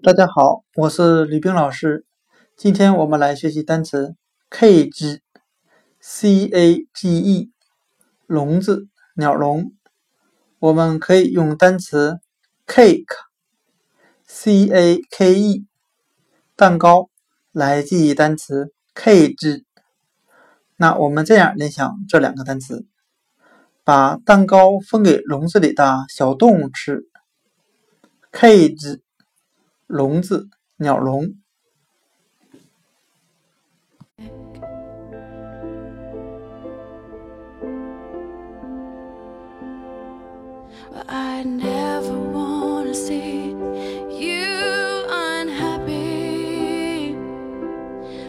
大家好，我是吕冰老师。今天我们来学习单词 cage，c-a-g-e，笼子，鸟笼。我们可以用单词 cake，c-a-k-e，蛋糕来记忆单词 cage。那我们这样联想这两个单词：把蛋糕分给笼子里的小动物吃。cage。笼子鸟笼。